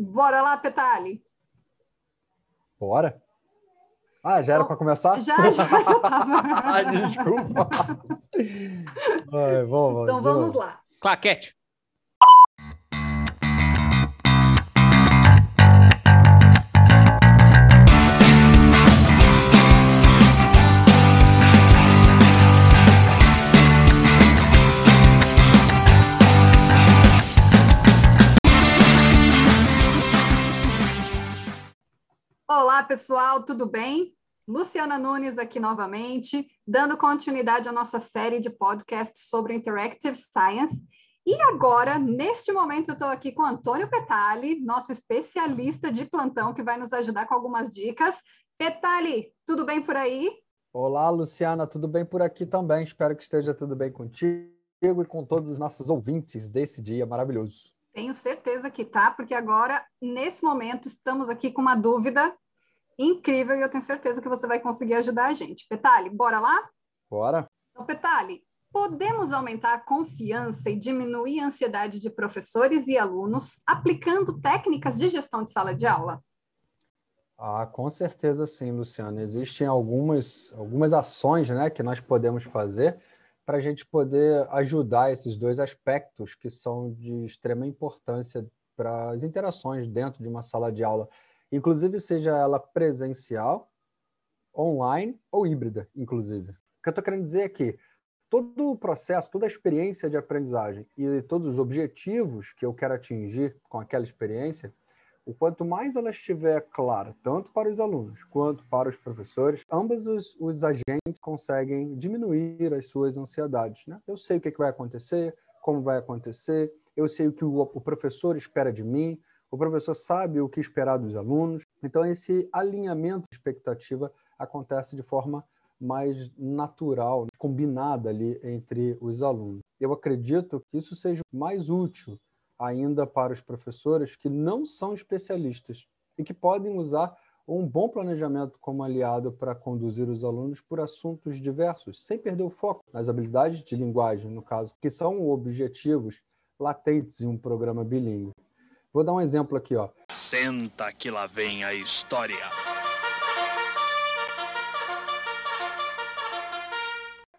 Bora lá, Petali. Bora. Ah, já era para começar? Já, já, já estava. Ai, desculpa. Ai, vamos, então vamos lá. Claquete. Pessoal, tudo bem? Luciana Nunes aqui novamente, dando continuidade à nossa série de podcasts sobre Interactive Science. E agora, neste momento, eu estou aqui com Antônio Petali, nosso especialista de plantão, que vai nos ajudar com algumas dicas. Petali, tudo bem por aí? Olá, Luciana, tudo bem por aqui também? Espero que esteja tudo bem contigo e com todos os nossos ouvintes desse dia maravilhoso. Tenho certeza que tá, porque agora, nesse momento, estamos aqui com uma dúvida incrível e eu tenho certeza que você vai conseguir ajudar a gente. Petali, bora lá? Bora. Então, Petali, podemos aumentar a confiança e diminuir a ansiedade de professores e alunos aplicando técnicas de gestão de sala de aula? Ah, com certeza sim, Luciana. Existem algumas, algumas ações né, que nós podemos fazer para a gente poder ajudar esses dois aspectos que são de extrema importância para as interações dentro de uma sala de aula, inclusive seja ela presencial, online ou híbrida, inclusive. O que eu estou querendo dizer é que todo o processo, toda a experiência de aprendizagem e todos os objetivos que eu quero atingir com aquela experiência, o quanto mais ela estiver clara, tanto para os alunos quanto para os professores, ambos os, os agentes conseguem diminuir as suas ansiedades. Né? Eu sei o que, é que vai acontecer, como vai acontecer, eu sei o que o, o professor espera de mim, o professor sabe o que esperar dos alunos. Então, esse alinhamento de expectativa acontece de forma mais natural, combinada ali entre os alunos. Eu acredito que isso seja mais útil ainda para os professores que não são especialistas e que podem usar um bom planejamento como aliado para conduzir os alunos por assuntos diversos, sem perder o foco nas habilidades de linguagem, no caso, que são objetivos latentes em um programa bilíngue. Vou dar um exemplo aqui, ó. Senta que lá vem a história.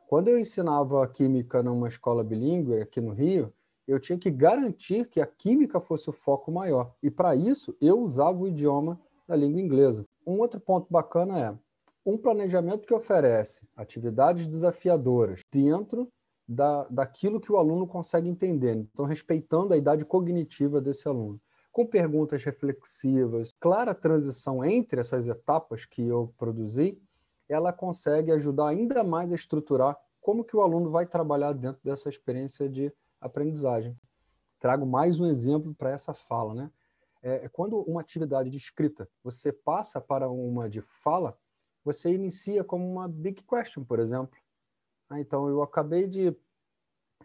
Quando eu ensinava química numa escola bilíngue aqui no Rio, eu tinha que garantir que a química fosse o foco maior. E para isso, eu usava o idioma da língua inglesa. Um outro ponto bacana é um planejamento que oferece atividades desafiadoras dentro da, daquilo que o aluno consegue entender. Então, respeitando a idade cognitiva desse aluno. Com perguntas reflexivas, clara transição entre essas etapas que eu produzi, ela consegue ajudar ainda mais a estruturar como que o aluno vai trabalhar dentro dessa experiência de aprendizagem. Trago mais um exemplo para essa fala, né? É, é, quando uma atividade de escrita você passa para uma de fala, você inicia como uma big question, por exemplo. Ah, então, eu acabei de,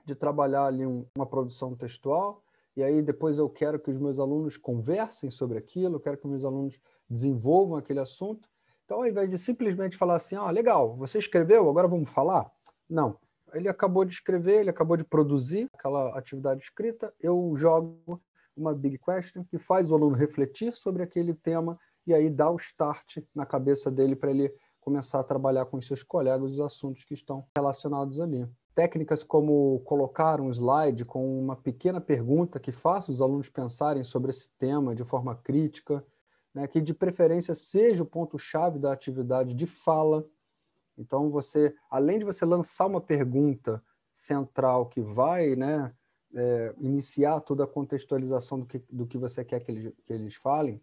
de trabalhar ali um, uma produção textual, e aí depois eu quero que os meus alunos conversem sobre aquilo, eu quero que os meus alunos desenvolvam aquele assunto. Então, ao invés de simplesmente falar assim, ah, legal, você escreveu, agora vamos falar? Não ele acabou de escrever, ele acabou de produzir aquela atividade escrita, eu jogo uma big question que faz o aluno refletir sobre aquele tema e aí dá o start na cabeça dele para ele começar a trabalhar com os seus colegas os assuntos que estão relacionados ali. Técnicas como colocar um slide com uma pequena pergunta que faça os alunos pensarem sobre esse tema de forma crítica, né, que de preferência seja o ponto-chave da atividade de fala, então, você, além de você lançar uma pergunta central que vai né, é, iniciar toda a contextualização do que, do que você quer que eles, que eles falem,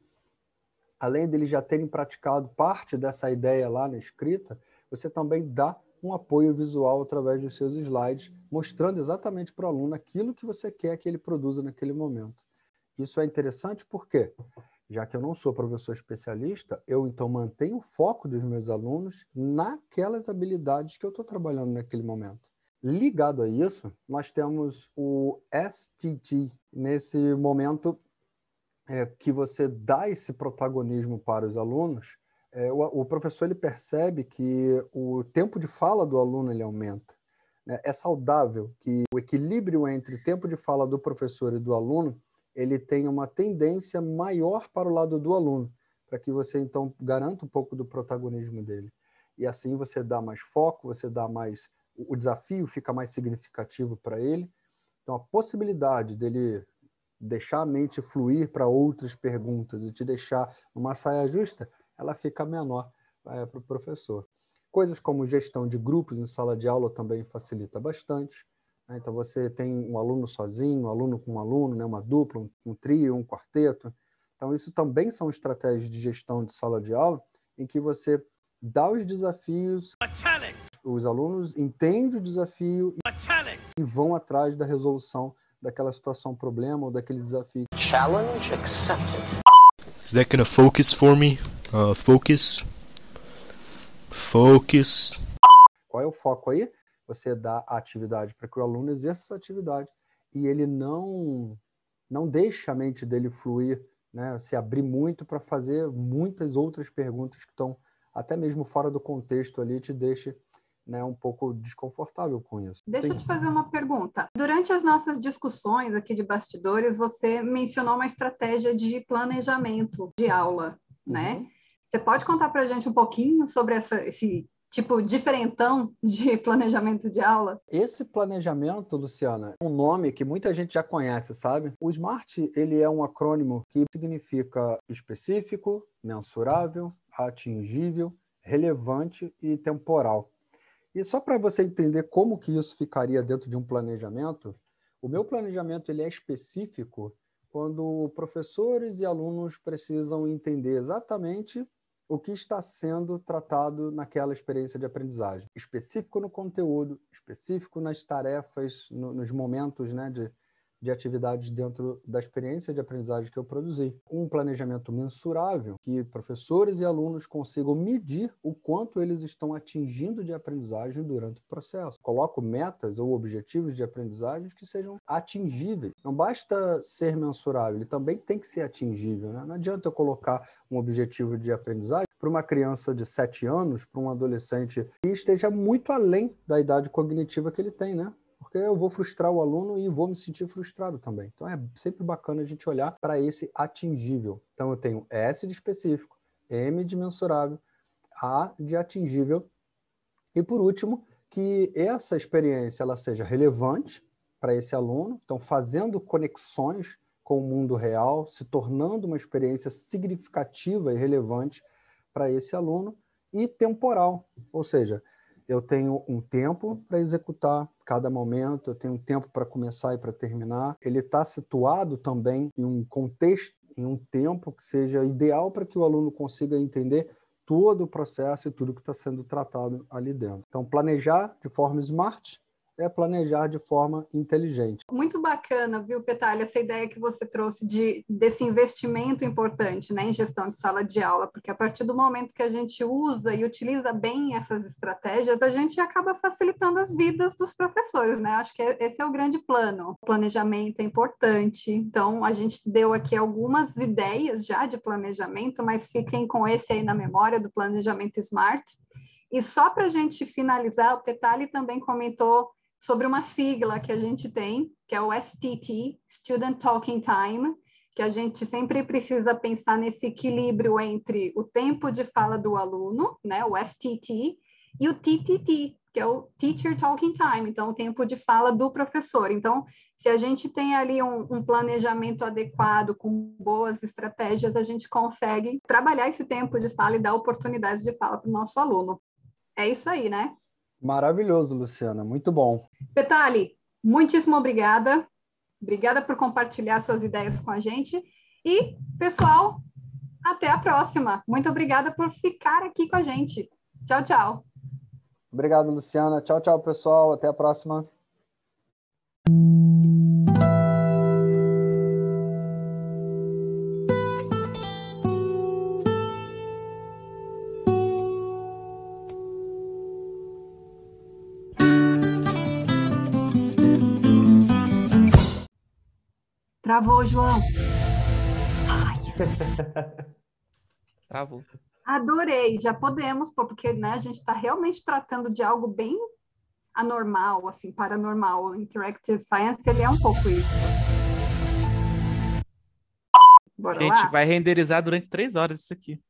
além deles já terem praticado parte dessa ideia lá na escrita, você também dá um apoio visual através dos seus slides, mostrando exatamente para o aluno aquilo que você quer que ele produza naquele momento. Isso é interessante porque já que eu não sou professor especialista, eu então mantenho o foco dos meus alunos naquelas habilidades que eu estou trabalhando naquele momento. Ligado a isso, nós temos o STT, nesse momento é, que você dá esse protagonismo para os alunos, é, o, o, professor ele percebe que o tempo de fala do aluno ele aumenta. Né? É saudável que o equilíbrio entre o tempo de fala do professor e do aluno ele tem uma tendência maior para o lado do aluno, para que você então garanta um pouco do protagonismo dele. E assim você dá mais foco, você dá mais o desafio fica mais significativo para ele. Então a possibilidade dele deixar a mente fluir para outras perguntas e te deixar numa saia justa, ela fica menor é, para o professor. Coisas como gestão de grupos em sala de aula também facilita bastante. Né? Então, você tem um aluno sozinho, um aluno com um aluno, né? uma dupla, um, um trio, um quarteto. Então, isso também são estratégias de gestão de sala de aula em que você dá os desafios, os alunos entendem o desafio e vão atrás da resolução daquela situação, problema ou daquele desafio. Challenge accepted. Is that gonna focus for me? Uh, focus. Focus. Qual é o foco aí? Você dá a atividade para que o aluno exerça essa atividade e ele não não deixa a mente dele fluir, né? Se abrir muito para fazer muitas outras perguntas que estão até mesmo fora do contexto ali te deixa né, um pouco desconfortável com isso. Deixa Sim. eu te fazer uma pergunta. Durante as nossas discussões aqui de bastidores, você mencionou uma estratégia de planejamento de aula, né? uhum. né? Você pode contar para a gente um pouquinho sobre essa, esse tipo diferentão de planejamento de aula? Esse planejamento, Luciana, é um nome que muita gente já conhece, sabe? O SMART, ele é um acrônimo que significa específico, mensurável, atingível, relevante e temporal. E só para você entender como que isso ficaria dentro de um planejamento, o meu planejamento ele é específico quando professores e alunos precisam entender exatamente o que está sendo tratado naquela experiência de aprendizagem. Específico no conteúdo, específico nas tarefas, no, nos momentos né, de, de atividades dentro da experiência de aprendizagem que eu produzi. Um planejamento mensurável, que professores e alunos consigam medir o quanto eles estão atingindo de aprendizagem durante o processo. Coloco metas ou objetivos de aprendizagem que sejam atingíveis. Não basta ser mensurável, ele também tem que ser atingível. Né? Não adianta eu colocar um objetivo de aprendizagem para uma criança de 7 anos, para um adolescente que esteja muito além da idade cognitiva que ele tem, né? Porque eu vou frustrar o aluno e vou me sentir frustrado também. Então é sempre bacana a gente olhar para esse atingível. Então eu tenho S de específico, M de mensurável, A de atingível e por último que essa experiência ela seja relevante para esse aluno, então fazendo conexões com o mundo real, se tornando uma experiência significativa e relevante para esse aluno e temporal, ou seja, eu tenho um tempo para executar cada momento, eu tenho um tempo para começar e para terminar. Ele está situado também em um contexto, em um tempo que seja ideal para que o aluno consiga entender todo o processo e tudo que está sendo tratado ali dentro. Então, planejar de forma smart é planejar de forma inteligente. Muito bacana, viu, Petalha, essa ideia que você trouxe de, desse investimento importante né, em gestão de sala de aula, porque a partir do momento que a gente usa e utiliza bem essas estratégias, a gente acaba facilitando as vidas dos professores, né? Acho que esse é o grande plano. O planejamento é importante, então a gente deu aqui algumas ideias já de planejamento, mas fiquem com esse aí na memória do planejamento SMART. E só para a gente finalizar, o Petali também comentou sobre uma sigla que a gente tem, que é o STT, Student Talking Time, que a gente sempre precisa pensar nesse equilíbrio entre o tempo de fala do aluno, né, o STT, e o TTT, que é o Teacher Talking Time, então o tempo de fala do professor. Então, se a gente tem ali um, um planejamento adequado, com boas estratégias, a gente consegue trabalhar esse tempo de fala e dar oportunidades de fala para o nosso aluno. É isso aí, né? Maravilhoso, Luciana, muito bom. Petali, muitíssimo obrigada. Obrigada por compartilhar suas ideias com a gente. E, pessoal, até a próxima. Muito obrigada por ficar aqui com a gente. Tchau, tchau. Obrigado, Luciana. Tchau, tchau, pessoal. Até a próxima. Travou, João. Ai. Travou. Adorei, já podemos, porque né, a gente está realmente tratando de algo bem anormal, assim, paranormal. O Interactive Science, ele é um pouco isso. Bora Gente, lá? vai renderizar durante três horas isso aqui.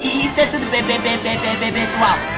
Isso é tudo bem, bem, bem, bem, bem, bem, pessoal.